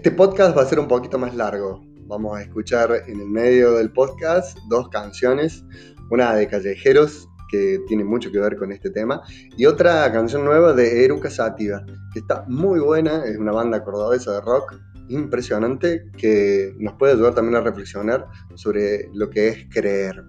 Este podcast va a ser un poquito más largo. Vamos a escuchar en el medio del podcast dos canciones, una de Callejeros, que tiene mucho que ver con este tema, y otra canción nueva de Eruca Sativa, que está muy buena, es una banda cordobesa de rock impresionante que nos puede ayudar también a reflexionar sobre lo que es creer.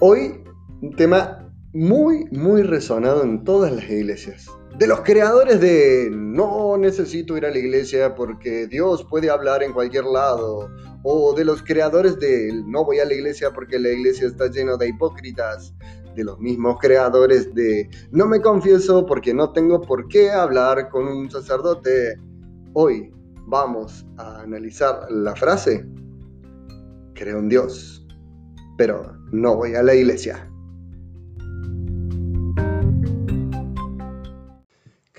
Hoy un tema muy, muy resonado en todas las iglesias de los creadores de no necesito ir a la iglesia porque Dios puede hablar en cualquier lado, o de los creadores de no voy a la iglesia porque la iglesia está llena de hipócritas, de los mismos creadores de no me confieso porque no tengo por qué hablar con un sacerdote. Hoy vamos a analizar la frase, creo en Dios, pero no voy a la iglesia.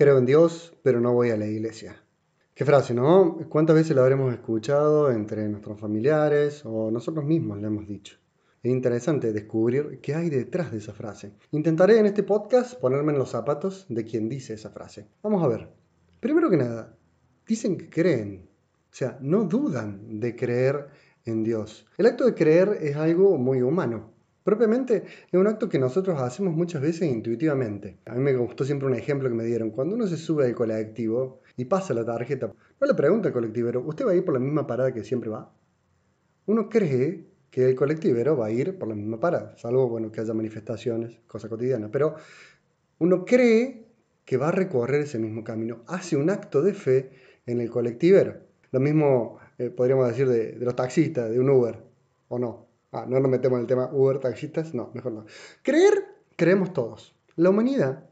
Creo en Dios, pero no voy a la iglesia. Qué frase, ¿no? ¿Cuántas veces la habremos escuchado entre nuestros familiares o nosotros mismos la hemos dicho? Es interesante descubrir qué hay detrás de esa frase. Intentaré en este podcast ponerme en los zapatos de quien dice esa frase. Vamos a ver. Primero que nada, dicen que creen. O sea, no dudan de creer en Dios. El acto de creer es algo muy humano. Propiamente es un acto que nosotros hacemos muchas veces intuitivamente. A mí me gustó siempre un ejemplo que me dieron. Cuando uno se sube al colectivo y pasa la tarjeta, no le pregunta al colectivero, ¿usted va a ir por la misma parada que siempre va? Uno cree que el colectivero va a ir por la misma parada, salvo bueno, que haya manifestaciones, cosa cotidiana. Pero uno cree que va a recorrer ese mismo camino, hace un acto de fe en el colectivero. Lo mismo eh, podríamos decir de los taxistas, de un Uber, ¿o no? Ah, no nos metemos en el tema Uber, taxistas, no, mejor no. Creer, creemos todos. La humanidad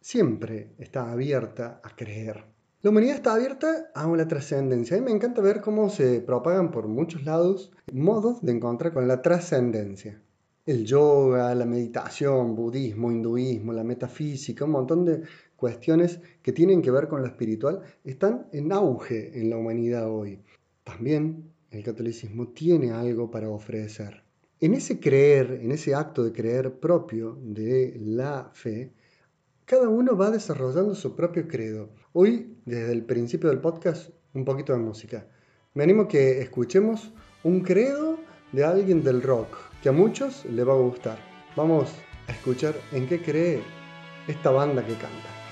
siempre está abierta a creer. La humanidad está abierta a una trascendencia. A mí me encanta ver cómo se propagan por muchos lados modos de encontrar con la trascendencia. El yoga, la meditación, budismo, hinduismo, la metafísica, un montón de cuestiones que tienen que ver con lo espiritual están en auge en la humanidad hoy. También el catolicismo tiene algo para ofrecer. En ese creer, en ese acto de creer propio de la fe, cada uno va desarrollando su propio credo. Hoy, desde el principio del podcast, un poquito de música. Me animo a que escuchemos un credo de alguien del rock, que a muchos le va a gustar. Vamos a escuchar en qué cree esta banda que canta.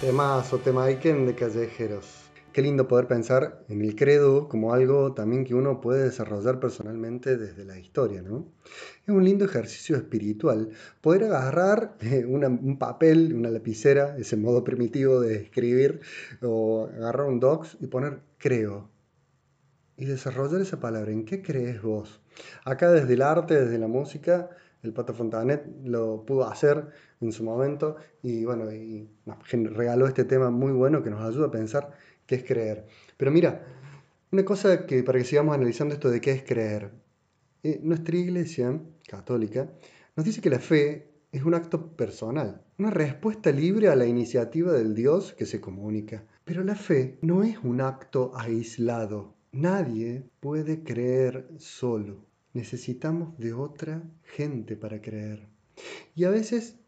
Temas o temaiken de callejeros. Qué lindo poder pensar en el credo como algo también que uno puede desarrollar personalmente desde la historia, ¿no? Es un lindo ejercicio espiritual poder agarrar eh, un papel, una lapicera, ese modo primitivo de escribir, o agarrar un docs y poner creo. Y desarrollar esa palabra. ¿En qué crees vos? Acá desde el arte, desde la música, el Pato Fontanet lo pudo hacer en su momento y bueno, y nos regaló este tema muy bueno que nos ayuda a pensar qué es creer. Pero mira, una cosa que para que sigamos analizando esto de qué es creer. Eh, nuestra iglesia católica nos dice que la fe es un acto personal, una respuesta libre a la iniciativa del Dios que se comunica. Pero la fe no es un acto aislado. Nadie puede creer solo. Necesitamos de otra gente para creer. Y a veces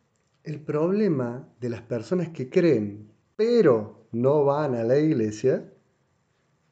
el problema de las personas que creen, pero no van a la iglesia,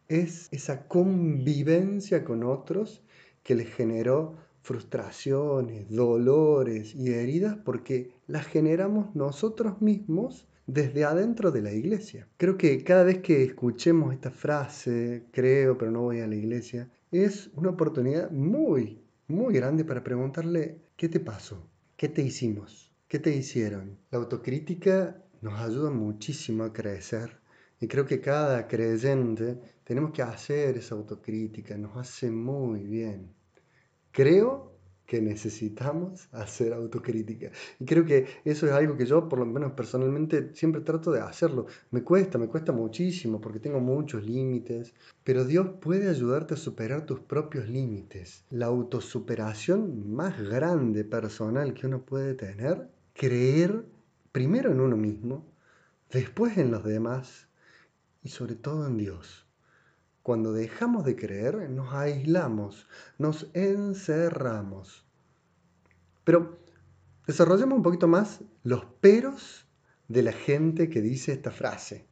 es esa convivencia con otros que les generó frustraciones, dolores y heridas porque las generamos nosotros mismos desde adentro de la iglesia. Creo que cada vez que escuchemos esta frase, creo pero no voy a la iglesia, es una oportunidad muy, muy grande para preguntarle, ¿qué te pasó? ¿Qué te hicimos? ¿Qué te hicieron? La autocrítica nos ayuda muchísimo a crecer. Y creo que cada creyente tenemos que hacer esa autocrítica, nos hace muy bien. Creo que necesitamos hacer autocrítica. Y creo que eso es algo que yo, por lo menos personalmente, siempre trato de hacerlo. Me cuesta, me cuesta muchísimo porque tengo muchos límites, pero Dios puede ayudarte a superar tus propios límites. La autosuperación más grande personal que uno puede tener, creer primero en uno mismo, después en los demás y sobre todo en Dios. Cuando dejamos de creer, nos aislamos, nos encerramos. Pero desarrollemos un poquito más los peros de la gente que dice esta frase.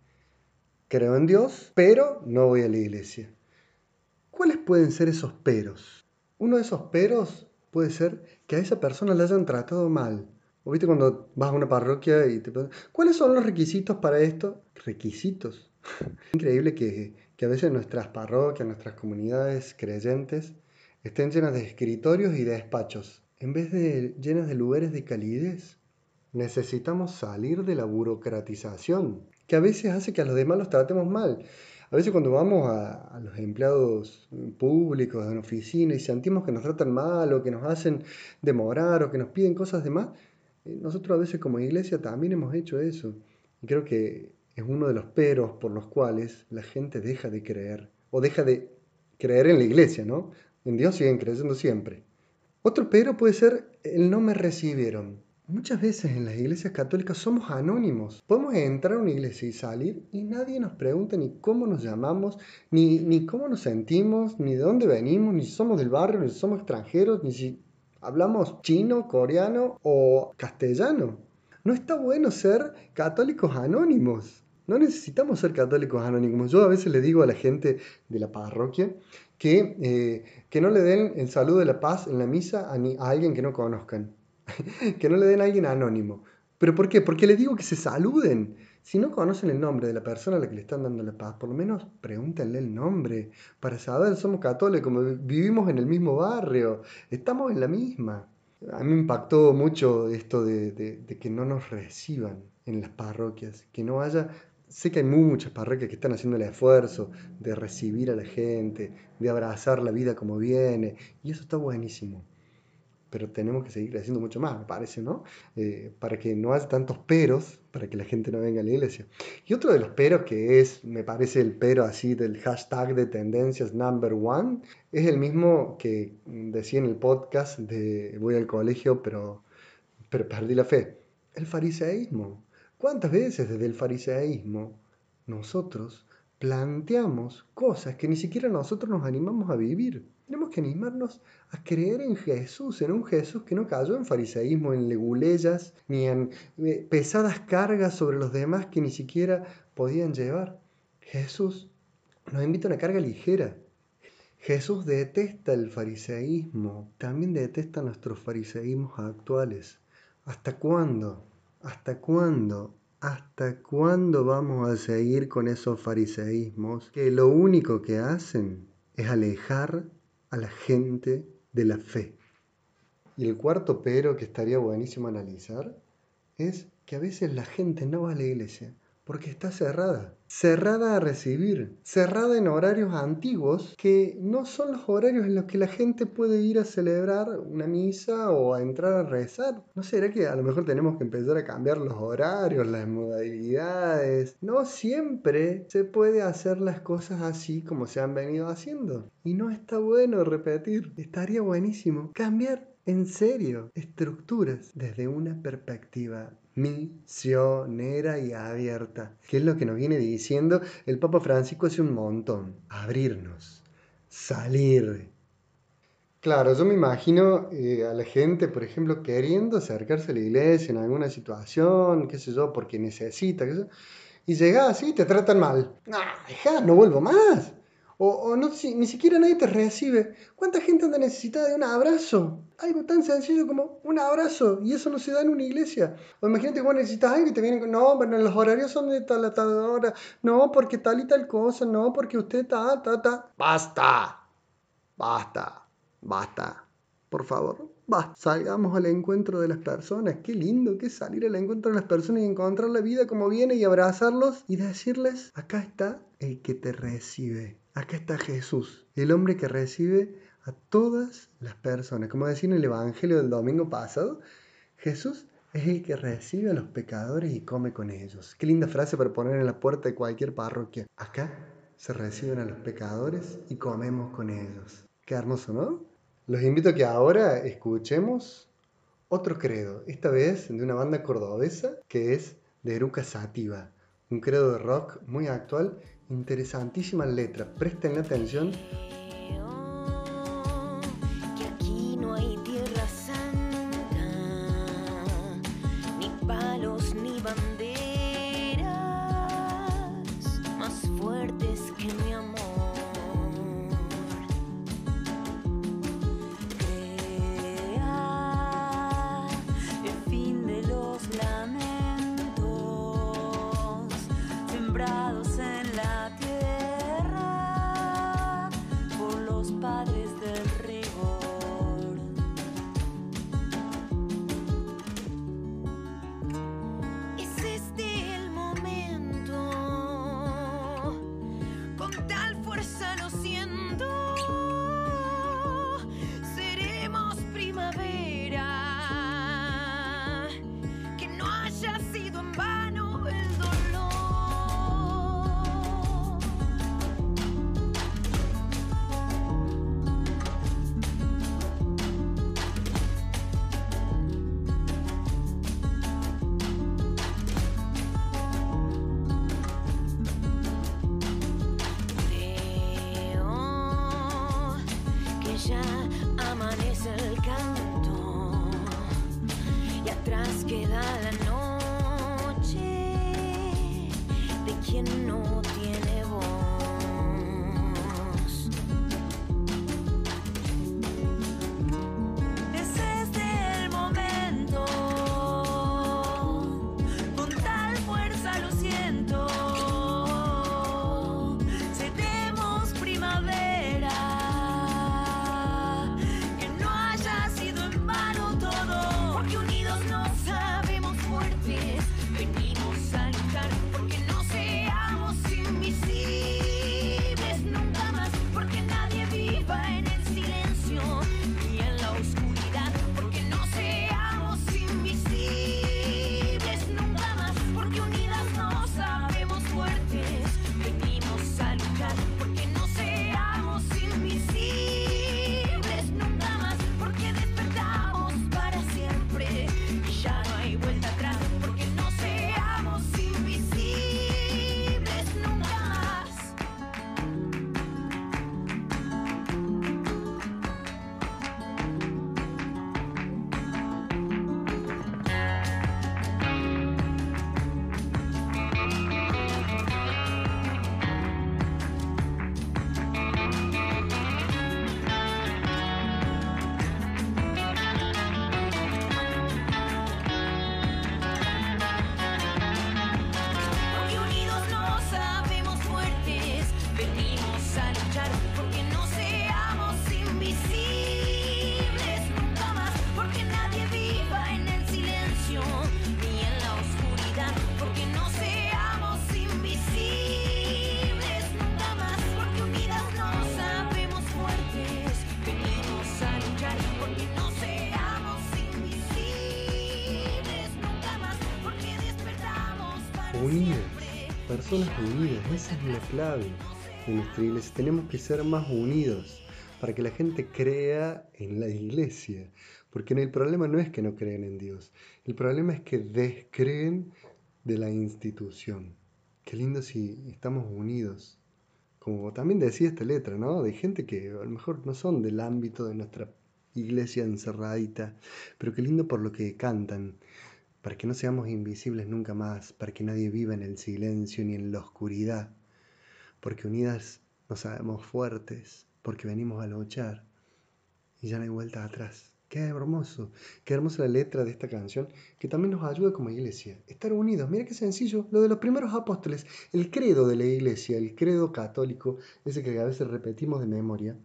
Creo en Dios, pero no voy a la iglesia. ¿Cuáles pueden ser esos peros? Uno de esos peros puede ser que a esa persona le hayan tratado mal, ¿O viste cuando vas a una parroquia y te ¿cuáles son los requisitos para esto? Requisitos. Increíble que, que a veces nuestras parroquias, nuestras comunidades creyentes estén llenas de escritorios y de despachos, en vez de llenas de lugares de calidez. Necesitamos salir de la burocratización, que a veces hace que a los demás los tratemos mal. A veces cuando vamos a, a, los empleados públicos en oficina y sentimos que nos tratan mal o que nos hacen demorar o que nos piden cosas de más, nosotros a veces como iglesia también hemos hecho eso. Y creo que es uno de los peros por los cuales la gente deja de creer o deja de creer en la iglesia, ¿no? En Dios siguen creyendo siempre. Otro pero puede ser el no me recibieron. Muchas veces en las iglesias católicas somos anónimos. Podemos entrar a una iglesia y salir y nadie nos pregunta ni cómo nos llamamos, ni, ni cómo nos sentimos, ni de dónde venimos, ni si somos del barrio, ni si somos extranjeros, ni si Hablamos chino, coreano o castellano. No está bueno ser católicos anónimos. No necesitamos ser católicos anónimos. Yo a veces le digo a la gente de la parroquia que, eh, que no le den el saludo de la paz en la misa a, a alguien que no conozcan. que no le den a alguien anónimo. ¿Pero por qué? Porque le digo que se saluden. Si no conocen el nombre de la persona a la que le están dando la paz, por lo menos pregúntenle el nombre para saber, somos católicos, vivimos en el mismo barrio, estamos en la misma. A mí impactó mucho esto de, de que no nos reciban en las parroquias, que no haya sé que hay muchas parroquias que están haciendo el esfuerzo de recibir a la gente, de abrazar la vida como viene, y eso está buenísimo pero tenemos que seguir haciendo mucho más, me parece, ¿no? Eh, para que no haya tantos peros, para que la gente no venga a la iglesia. Y otro de los peros que es, me parece el pero así del hashtag de tendencias number one, es el mismo que decía en el podcast de voy al colegio, pero, pero perdí la fe. El fariseísmo. ¿Cuántas veces desde el fariseísmo nosotros planteamos cosas que ni siquiera nosotros nos animamos a vivir? Tenemos que animarnos a creer en Jesús, en un Jesús que no cayó en fariseísmo, en leguleyas, ni en eh, pesadas cargas sobre los demás que ni siquiera podían llevar. Jesús nos invita a una carga ligera. Jesús detesta el fariseísmo, también detesta nuestros fariseísmos actuales. ¿Hasta cuándo? ¿Hasta cuándo ¿Hasta cuándo vamos a seguir con esos fariseísmos que lo único que hacen es alejar a la gente de la fe? Y el cuarto pero que estaría buenísimo analizar es que a veces la gente no va a la iglesia porque está cerrada. Cerrada a recibir, cerrada en horarios antiguos que no son los horarios en los que la gente puede ir a celebrar una misa o a entrar a rezar. ¿No será que a lo mejor tenemos que empezar a cambiar los horarios, las modalidades? No siempre se puede hacer las cosas así como se han venido haciendo. Y no está bueno repetir, estaría buenísimo cambiar en serio estructuras desde una perspectiva misionera y abierta, que es lo que nos viene diciendo el Papa Francisco hace un montón, abrirnos, salir. Claro, yo me imagino eh, a la gente, por ejemplo, queriendo acercarse a la iglesia en alguna situación, qué sé yo, porque necesita, qué sé yo, y llega así y te tratan mal. No, deja, no vuelvo más. O, no, si, ni siquiera nadie te recibe. ¿Cuánta gente anda necesitada de un abrazo? Algo tan sencillo como un abrazo. Y eso no se da en una iglesia. O imagínate que vos necesitas algo y te vienen con, no, bueno, los horarios son de tal a tal hora. No, porque tal y tal cosa. No, porque usted ta, ta, ta. Basta. Basta. Basta. Por favor, basta. Salgamos al encuentro de las personas. Qué lindo que salir al encuentro de las personas y encontrar la vida como viene y abrazarlos y decirles, acá está el que te recibe. Acá está Jesús, el hombre que recibe a todas las personas. Como decía en el Evangelio del domingo pasado, Jesús es el que recibe a los pecadores y come con ellos. Qué linda frase para poner en la puerta de cualquier parroquia. Acá se reciben a los pecadores y comemos con ellos. Qué hermoso, ¿no? Los invito a que ahora escuchemos otro credo, esta vez de una banda cordobesa que es de Eruca Sativa, un credo de rock muy actual Interesantísima letra, presten atención atrás queda la. Unidas, personas unidas, esa es la clave de nuestra iglesia. Tenemos que ser más unidos para que la gente crea en la iglesia. Porque el problema no es que no creen en Dios, el problema es que descreen de la institución. Qué lindo si estamos unidos. Como también decía esta letra, ¿no? De gente que a lo mejor no son del ámbito de nuestra iglesia encerradita, pero qué lindo por lo que cantan, para que no seamos invisibles nunca más, para que nadie viva en el silencio ni en la oscuridad, porque unidas nos sabemos fuertes, porque venimos a luchar y ya no hay vuelta atrás. Qué hermoso, qué hermosa la letra de esta canción que también nos ayuda como iglesia. Estar unidos, mira qué sencillo, lo de los primeros apóstoles, el credo de la iglesia, el credo católico, ese que a veces repetimos de memoria,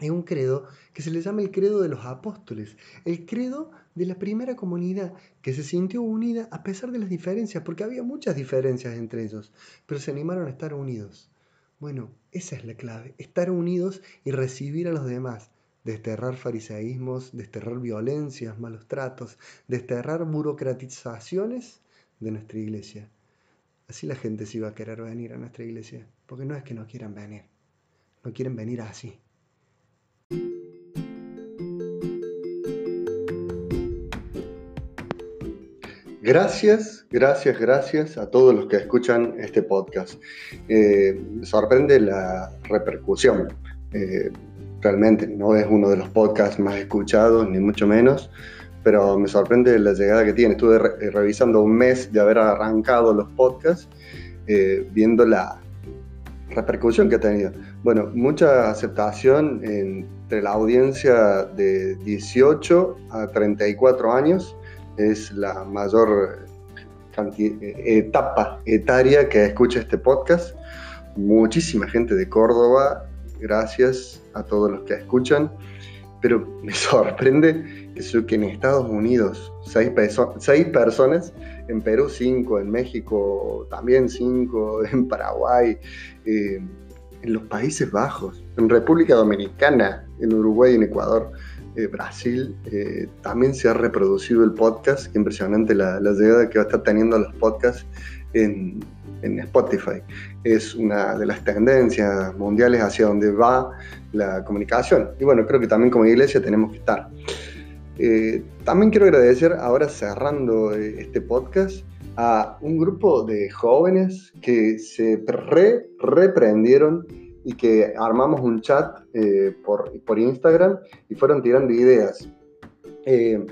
es un credo que se le llama el credo de los apóstoles, el credo de la primera comunidad que se sintió unida a pesar de las diferencias, porque había muchas diferencias entre ellos, pero se animaron a estar unidos. Bueno, esa es la clave, estar unidos y recibir a los demás, desterrar fariseísmos, desterrar violencias, malos tratos, desterrar burocratizaciones de nuestra iglesia. Así la gente se iba a querer venir a nuestra iglesia, porque no es que no quieran venir, no quieren venir así. Gracias, gracias, gracias a todos los que escuchan este podcast. Eh, sorprende la repercusión. Eh, realmente no es uno de los podcasts más escuchados, ni mucho menos, pero me sorprende la llegada que tiene. Estuve eh, revisando un mes de haber arrancado los podcasts, viendo la repercusión que ha tenido. Bueno, mucha aceptación entre la audiencia de 18 a 34 años es la mayor etapa etaria que escucha este podcast. Muchísima gente de Córdoba, gracias a todos los que escuchan, pero me sorprende que, en Estados Unidos seis, seis personas, en Perú cinco, en México también cinco, en Paraguay, eh, en los Países Bajos, en República Dominicana, en Uruguay y en Ecuador eh, Brasil, eh, también se ha reproducido el podcast. Impresionante la, llegada que va a estar teniendo los podcasts en, Spotify. Es una de las tendencias mundiales hacia donde va la comunicación. Y bueno, creo que también como iglesia tenemos que estar. Eh, también quiero agradecer, ahora cerrando este podcast, a un grupo de jóvenes que se re, reprendieron y que armamos un chat eh, por, por, Instagram y fueron tirando ideas. Eh,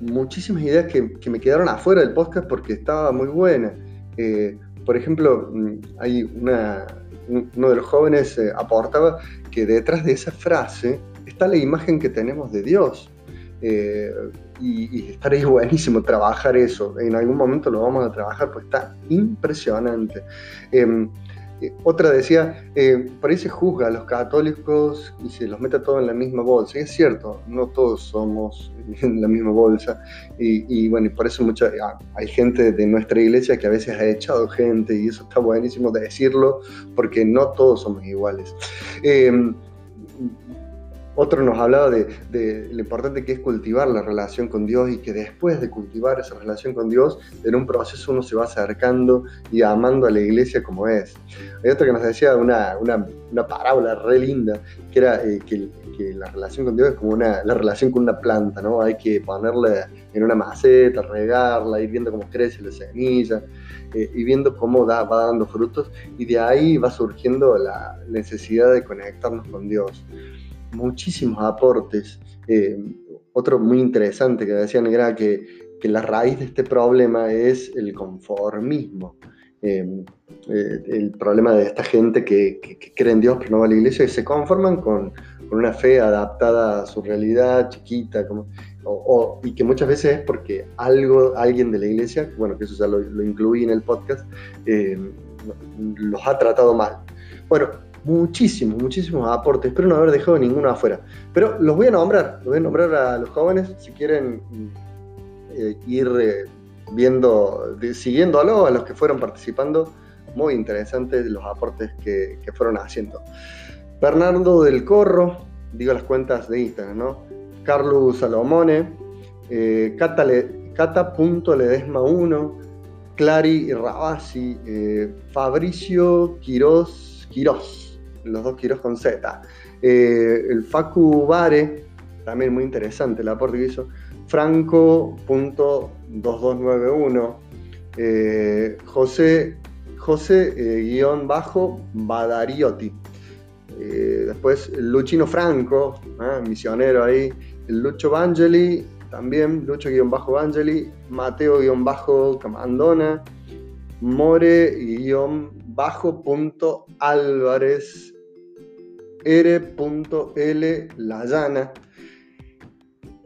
muchísimas ideas que, que, me quedaron afuera del podcast porque estaba muy buena. Eh, por ejemplo, mm, hay una, uno de los jóvenes aportaba que detrás de esa frase está la imagen que tenemos de Dios. y, estaría buenísimo trabajar eso. En algún momento lo vamos a trabajar, pues está impresionante. Em, otra decía, eh, por juzga a los católicos y se los mete todos en la misma bolsa. Y es cierto, no todos somos en la misma bolsa. Y, bueno, y por eso mucha, ah, hay gente de nuestra iglesia que a veces ha echado gente y eso está buenísimo de decirlo porque no todos somos iguales. Eh, otro nos hablaba de, lo importante que es cultivar la relación con Dios y que después de cultivar esa relación con Dios, en un proceso uno se va acercando y amando a la iglesia como es. Hay otro que nos decía una, una, parábola re linda, que era eh, que, la relación con Dios es como una, la relación con una planta, ¿no? Hay que ponerla en una maceta, regarla, ir viendo cómo crece la semilla, eh, y viendo cómo da, va dando frutos, y de ahí va surgiendo la necesidad de conectarnos con Dios muchísimos aportes. Eh, otro muy interesante que decían era que, la raíz de este problema es el conformismo. Eh, eh, el problema de esta gente que, cree en Dios pero no va a la iglesia y se conforman con, una fe adaptada a su realidad chiquita como, y que muchas veces es porque algo, alguien de la iglesia, bueno, que eso ya lo, lo incluí en el podcast, los ha tratado mal. Bueno, muchísimos, muchísimos aportes. Espero no haber dejado ninguno afuera. Pero los voy a nombrar, los voy a nombrar a los jóvenes si quieren eh, ir eh, viendo, siguiéndolo a los que fueron participando. Muy interesantes los aportes que, fueron haciendo. Bernardo del Corro, digo las cuentas de Instagram, ¿no? Carlos Salomone, eh, Cata.ledesma1, Clary Rabasi, eh, Fabricio Quiroz, Quiroz, los dos Quiroz con Z, eh, el Facu Bare, también muy interesante el aporte que hizo, Franco.2291, eh, José, José guion bajo Badariotti. después Luchino Franco, misionero ahí, el Lucho Vangeli, también Lucho-Vangeli, Mateo-Camandona, More-Álvarez, R.L. Layana,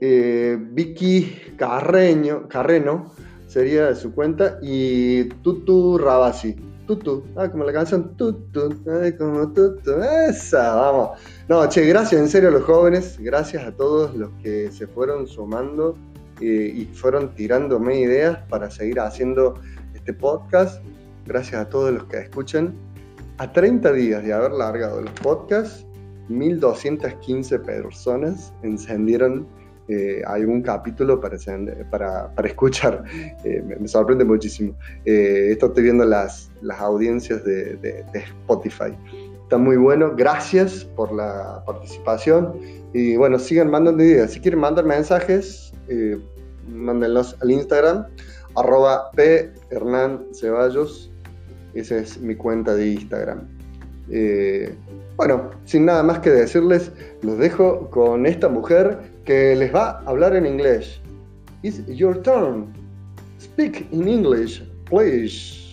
eh, Vicky Carreño, Carreno, sería de su cuenta, y Tutu Rabasi. Tutu, ah, como la canción Tutu, como Tutu, esa, vamos. No, che, gracias en serio a los jóvenes, gracias a todos los que se fueron sumando eh, y fueron tirándome ideas para seguir haciendo este podcast. Gracias a todos los que escuchan. A 30 días de haber largado el podcast, 1215 personas encendieron eh, algún capítulo para, para, escuchar. Eh, me, sorprende muchísimo. Eh, esto estoy viendo las, las audiencias de, Spotify. Está muy bueno. Gracias por la participación. Y bueno, sigan mandando ideas. Si quieren mandar mensajes, mándenlos al Instagram, arroba P. Hernán Ceballos. Esa es mi cuenta de Instagram. bueno, sin nada más que decirles, los dejo con esta mujer que les va a hablar en inglés. It's your turn. Speak in English, please.